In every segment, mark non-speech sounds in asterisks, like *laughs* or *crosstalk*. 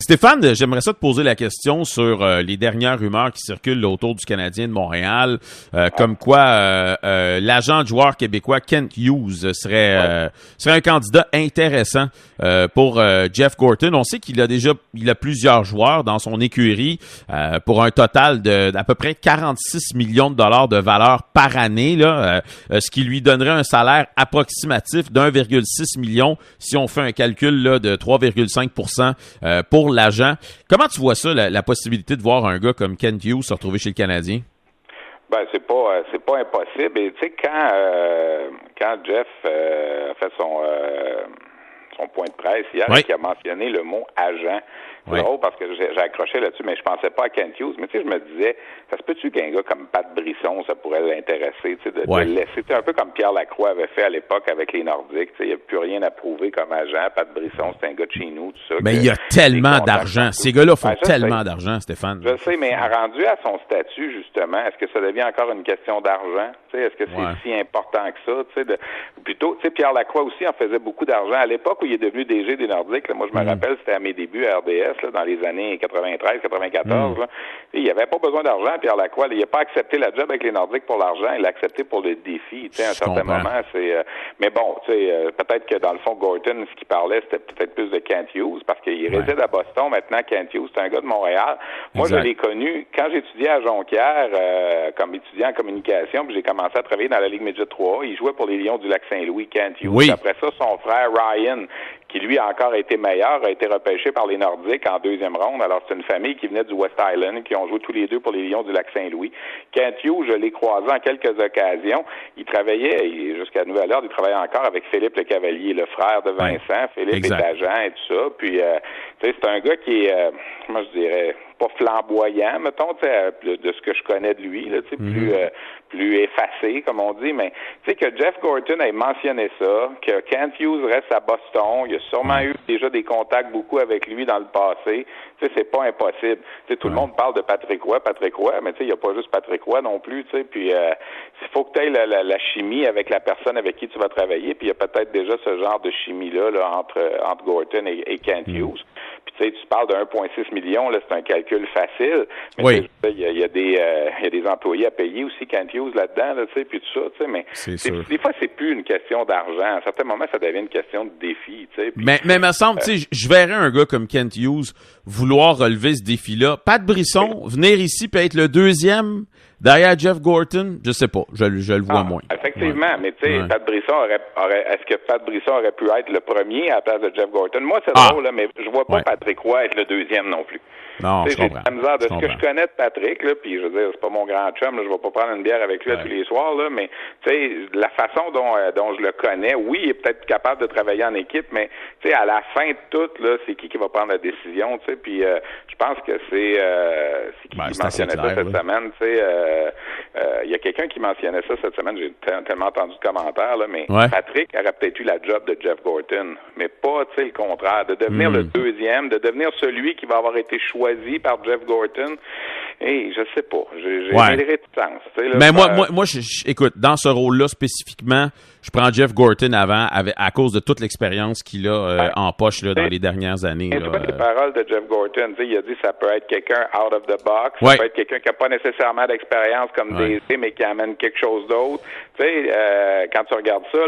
Stéphane, j'aimerais ça te poser la question sur euh, les dernières rumeurs qui circulent autour du Canadien de Montréal, euh, comme quoi euh, l'agent de joueur québécois Kent Hughes serait serait un candidat intéressant pour Jeff Gorton. On sait qu'il a déjà il a plusieurs joueurs dans son écurie pour un total de d'à peu près 46 millions de dollars de valeur par année, là, ce qui lui donnerait un salaire approximatif d'1,6 million si on fait un calcul là, de 3,5 pour l'agent. Comment tu vois ça, la, possibilité de voir un gars comme Ken Hughes se retrouver chez le Canadien? Ben c'est pas euh, c'est pas impossible. Et tu sais quand euh, quand Jeff euh, a fait son son point de presse hier, qui a mentionné le mot agent. C'est drôle parce que j'ai accroché là-dessus, mais je pensais pas à Kent Hughes. Mais tu sais, je me disais, ça se peut-tu qu'un gars comme Pat Brisson, ça pourrait l'intéresser, tu sais, de, le laisser? C'était un peu comme Pierre Lacroix avait fait à l'époque avec les Nordiques. Tu sais, il n'y a plus rien à prouver comme agent. Pat Brisson, c'est un gars de chez nous, tout ça. Mais il y a tellement d'argent. Ces gars-là font ben, tellement d'argent, Stéphane. Je sais, mais rendu à son statut, justement, est-ce que ça devient encore une question d'argent? Tu sais, est-ce que c'est si important que ça? Tu sais, de, plutôt, tu sais, Pierre Lacroix aussi en faisait beaucoup d'argent. À l'époque où il est devenu DG des Nordiques, moi, je me mm. rappelle, c'était à mes débuts à RDS, là, dans les années 93, 94. Mm. Il n'y avait pas besoin d'argent, Pierre Lacroix. il n'a pas accepté la job avec les Nordiques pour l'argent, il l'a accepté pour le défi. À un certain moment, c'est. Euh, mais bon, tu sais, euh, peut-être que dans le fond, Gorton, ce qu'il parlait, c'était peut-être plus de Kent Hughes, parce qu'il réside à Boston maintenant. Kent Hughes, c'est un gars de Montréal. Moi, je l'ai connu quand j'étudiais à Jonquière euh, comme étudiant en communication, puis j'ai commencé à travailler dans la Ligue Midget 3. Il jouait pour les Lions du Lac-Saint-Louis, Kent Hughes. Après ça, son frère Ryan, qui lui a encore été meilleur, a été repêché par les Nordiques en deuxième ronde. Alors, c'est une famille qui venait du West Island, qui ont joué tous les deux pour les Lions du Lac-Saint-Louis. Kent Hughes, je l'ai croisé en quelques occasions. Il travaillait, jusqu'à nouvelle heure, il travaillait encore avec Philippe Le Cavalier, le frère de Vincent. Philippe est agent et tout ça. Puis, euh, tu sais, c'est un gars qui est, euh, moi je dirais, pas flamboyant, mettons, de, de ce que je connais de lui, là, plus, mhm. euh, plus effacé, comme on dit, mais tu sais que Jeff Gorton ait mentionné ça, que Kent Hughes reste à Boston, il a sûrement eu déjà des contacts beaucoup avec lui dans le passé, tu sais, c'est pas impossible. Tu sais, tout le monde parle de Patrick Roy, Patrick Roy, mais tu sais, il n'y a pas juste Patrick Roy non plus, tu sais, puis euh, il faut que tu aies la, la, chimie avec la personne avec qui tu vas travailler, puis il y a peut-être déjà ce genre de chimie-là là, entre, entre Gorton et, Kent mhm. Hughes. Tu sais, tu parles de 1,6 million, là, c'est un calcul facile. Mais oui. il y, a, des, euh, y a des employés à payer aussi, Kent Hughes là-dedans, là, tu sais, puis tout ça, tu sais, mais des fois, c'est plus une question d'argent. À certains moments, ça devient une question de défi, tu sais. Mais, mais me semble, tu sais, je verrais un gars comme Kent Hughes vouloir relever ce défi-là. Pat Brisson, venir ici peut être le deuxième Derrière Jeff Gorton, je sais pas, je, je le vois ah, moins. Effectivement, mais tu sais, Pat Brisson aurait, aurait est-ce que Pat Brisson aurait pu être le premier à la place de Jeff Gorton? Moi, c'est ah. drôle, là, mais je vois pas Patrick Roy être le deuxième non plus. Non, je comprends. La misère de ce que je connais de Patrick, là, puis je veux dire, c'est pas mon grand chum, là, je vais pas prendre une bière avec lui tous les soirs, là, mais tu sais, la façon dont, euh, dont je le connais, oui, il est peut-être capable de travailler en équipe, mais tu sais, à la fin de tout, là, c'est qui qui va prendre la décision, tu sais, puis euh, je pense que c'est euh, c'est qui ben, qui mentionnait ça cette semaine, tu sais, euh, il y a quelqu'un qui mentionnait ça cette semaine, j'ai tellement entendu de commentaires, là, mais Patrick aurait peut-être eu la job de Jeff Gorton, mais pas, tu sais, le contraire, de devenir le hmm. deuxième, de devenir celui qui va avoir été choisi par Jeff Gorton. Je sais pas, j'ai ouais. des réticences. mais moi, moi, moi écoute, dans ce rôle-là spécifiquement, je prends Jeff Gorton avant avec, à cause de toute l'expérience qu'il a euh, en poche là, dans les dernières années. Là, les paroles de Jeff Gorton, il a dit ça peut être quelqu'un out of the box, ça peut être quelqu'un qui n'a pas nécessairement d'expérience comme DC, mais qui amène quelque chose d'autre. Tu sais, euh, quand tu regardes ça,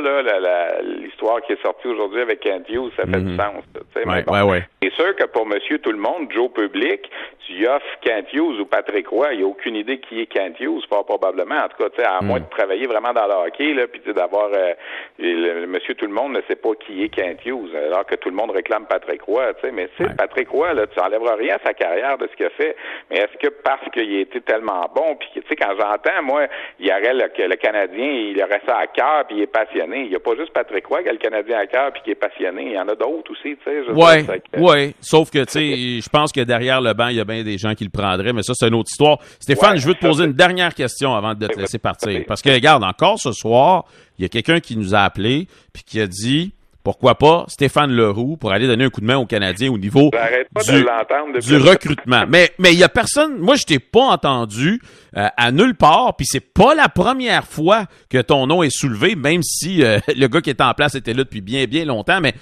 l'histoire qui est sortie aujourd'hui avec Kent Hughes, ça fait du mhm. sens. Ouais, bon, C'est sûr que pour Monsieur Tout le Monde, Joe Public, tu offres Kent Hughes ou Patrick Roy, il n'y a aucune idée qui est Kent Hughes, fort probablement. En tout cas, à moins mhm. de travailler vraiment dans le hockey, là, puis d'avoir euh, le, Monsieur Tout le Monde ne sait pas qui est Kent Hughes, alors que tout le monde réclame Patrick Roy. Tu sais, mais tu Patrick Roy, là, tu enlèveras rien à sa carrière de ce qu'il a fait. Mais est-ce que parce qu'il a été tellement bon, puis tu sais, quand j'entends, moi, il y aurait le, le Canadien, il aurait ça à cœur, puis il est passionné. Il n'y a pas juste Patrick Roy qui a le Canadien à cœur, puis qui est passionné. Il y en a d'autres aussi, tu sais. Ouais, ouais. Sauf que, tu sais, je pense que derrière le banc, il y a bien des gens qui le prendraient, mais ça, c'est une autre histoire. Stéphane, je veux te poser *laughs* une dernière question avant de te laisser partir. Parce que, regarde, encore ce soir, il y a quelqu'un qui nous a appelé, puis qui a dit pourquoi pas Stéphane Leroux pour aller donner un coup de main aux Canadiens au niveau du, recrutement. mais mais il y a personne, moi je t'ai pas entendu euh, à nulle part, puis c'est pas la première fois que ton nom est soulevé, même si euh, *laughs* le gars qui est en place était là depuis bien bien longtemps, mais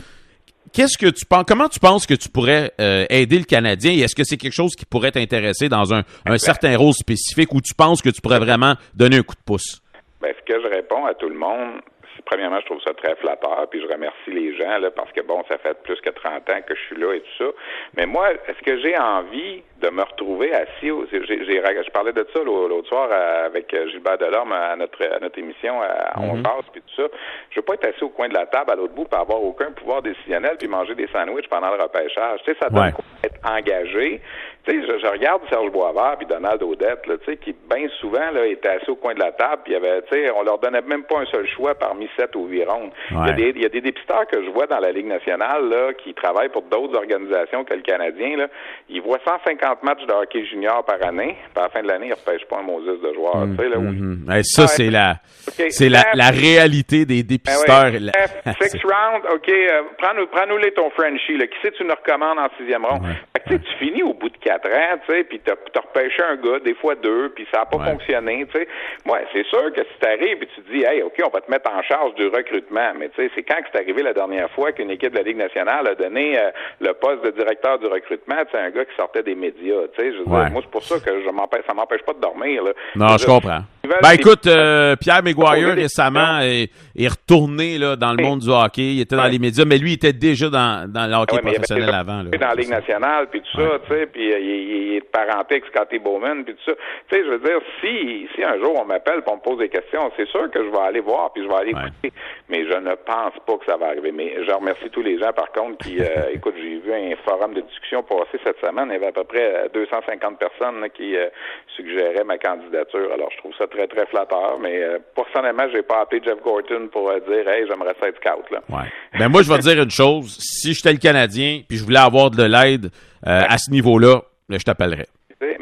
qu'est-ce que tu penses, comment tu penses que tu pourrais euh, aider le Canadien? Et est-ce que c'est quelque chose qui pourrait t'intéresser dans un, un certain rôle spécifique où tu penses que tu pourrais vraiment donner un coup de pouce? Ben, ce que je réponds à tout le monde, premièrement, je trouve ça très flatteur, puis je remercie les gens, là, parce que bon, ça fait plus que 30 ans que je suis là et tout ça. Mais moi, est-ce que j'ai envie de me retrouver assis j'ai, je parlais de ça l'autre soir avec Gilbert Delorme à notre, à notre émission à On mm puis tout ça. Je veux pas être assis au coin de la table à l'autre bout pour avoir aucun pouvoir décisionnel puis manger des sandwichs pendant le repêchage. Tu sais, ça doit être engagé. Tu sais, je, regarde Serge Boisvert puis Donald Odette, là, tu sais, qui bien souvent là, étaient assis au coin de la table, puis avait, tu sais, on leur donnait même pas un seul choix parmi sept ou huit rondes. Il, y a des, il y a des dépisteurs que je vois dans la Ligue nationale là, qui travaillent pour d'autres organisations que le Canadien. Là. Ils voient 150 matchs de hockey junior par année. Puis à la fin de l'année, ils ne repêchent pas un Moses de tu sais, là, mm Ça, c'est la, c'est la, la, réalité des ben dépisteurs. Six *laughs* round, OK, euh, prends-nous prends les ton Frenchie. Là. Qui c'est tu nous recommandes en sixième ronde? tu finis au bout de ans, tu sais, puis t'as as repêché un gars, des fois deux, puis ça n'a pas fonctionné, tu sais. Moi, c'est sûr que si t'arrives et tu dis, hey, OK, on va te mettre en charge du recrutement, mais tu sais, c'est quand que c'est arrivé la dernière fois qu'une équipe de la Ligue nationale a donné euh, le poste de directeur du recrutement, c'est un gars qui sortait des médias, tu sais. Moi, c'est pour ça que je m'empêche, ça m'empêche pas de dormir, là. Non, je, comprends. Ben écoute, euh, Pierre Maguire récemment est, est, retourné là, dans le monde du hockey. Il était dans les médias, mais lui il était déjà dans, dans le hockey professionnel avant. Là. Dans la Ligue nationale, puis tout ça, tu sais, puis euh, il, est de parenté avec Scotty Bowman, puis tout ça. Tu sais, je veux dire, si, si un jour on m'appelle pour me pose des questions, c'est sûr que je vais aller voir, puis je vais aller écouter. Mais je ne pense pas que ça va arriver. Mais je remercie tous les gens, par contre, qui, euh, *laughs* écoute, j'ai vu un forum de discussion passer cette semaine. Il y avait à peu près 250 personnes qui suggéraient ma candidature. Alors, je trouve ça très, très flatteur. Mais personnellement, j'ai pas appelé Jeff Gorton pour dire, hey, j'aimerais ça être scout. Là. Ouais. Ben moi, je vais te dire une chose. Si j'étais le Canadien, puis je voulais avoir de l'aide euh, à ce niveau-là, je t'appellerais.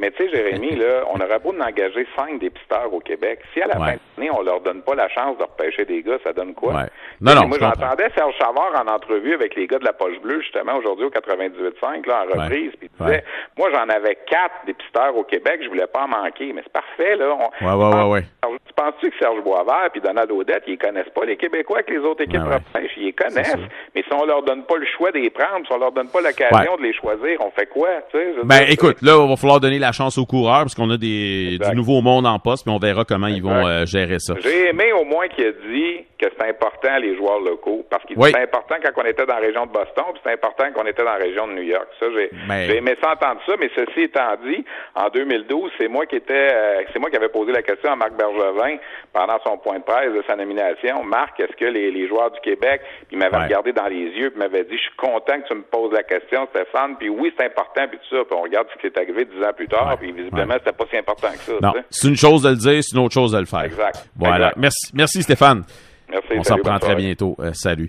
Mais tu sais, Jérémy, là, *laughs* on aurait beau d'engager cinq dépisteurs au Québec. Si à la fin de l'année, on leur donne pas la chance de repêcher des gars, ça donne quoi? Ouais. Non, non, moi, j'entendais Serge Chavard en entrevue avec les gars de la Poche Bleue, justement, aujourd'hui au 98.5, là, en reprise, puis il disait, moi, j'en avais quatre dépisteurs au Québec, je voulais pas en manquer. Mais c'est parfait, là. On, ouais, ouais, ouais, ouais. Tu penses-tu que Serge Boisvert puis Donald Odette, ils connaissent pas les Québécois que les autres équipes repêchent? Ils les connaissent. Mais si on leur donne pas le choix de les prendre, si on leur donne pas l'occasion de les choisir, on fait quoi, tu sais? Ben, écoute, là, il va falloir donner la chance au cours parce qu'on a des, du nouveau monde en poste, puis on verra comment ils vont euh, gérer ça. J'ai aimé au moins qu'il a dit que c'est important les joueurs locaux, parce qu'il c'est important quand on était dans la région de Boston, puis c'est important quand on était dans la région de New York. Ça, j'ai, j'ai aimé ça entendre ça, mais ceci étant dit, en 2012, c'est moi qui était, euh, c'est moi qui avais posé la question à Marc Bergevin pendant son point de presse de sa nomination. Marc, est-ce que les, les joueurs du Québec, il m'avait regardé dans les yeux, puis m'avait dit, je suis content que tu me poses la question, Stéphane, puis oui, c'est important, puis tout ça, puis on regarde ce qui est arrivé dix ans plus tard, puis visiblement, c'était pas si important que ça. Non, c'est une chose de le dire, c'est une autre chose de le faire. Exact. Voilà. Merci, merci Stéphane. Merci. On s'en très bientôt. Euh, salut.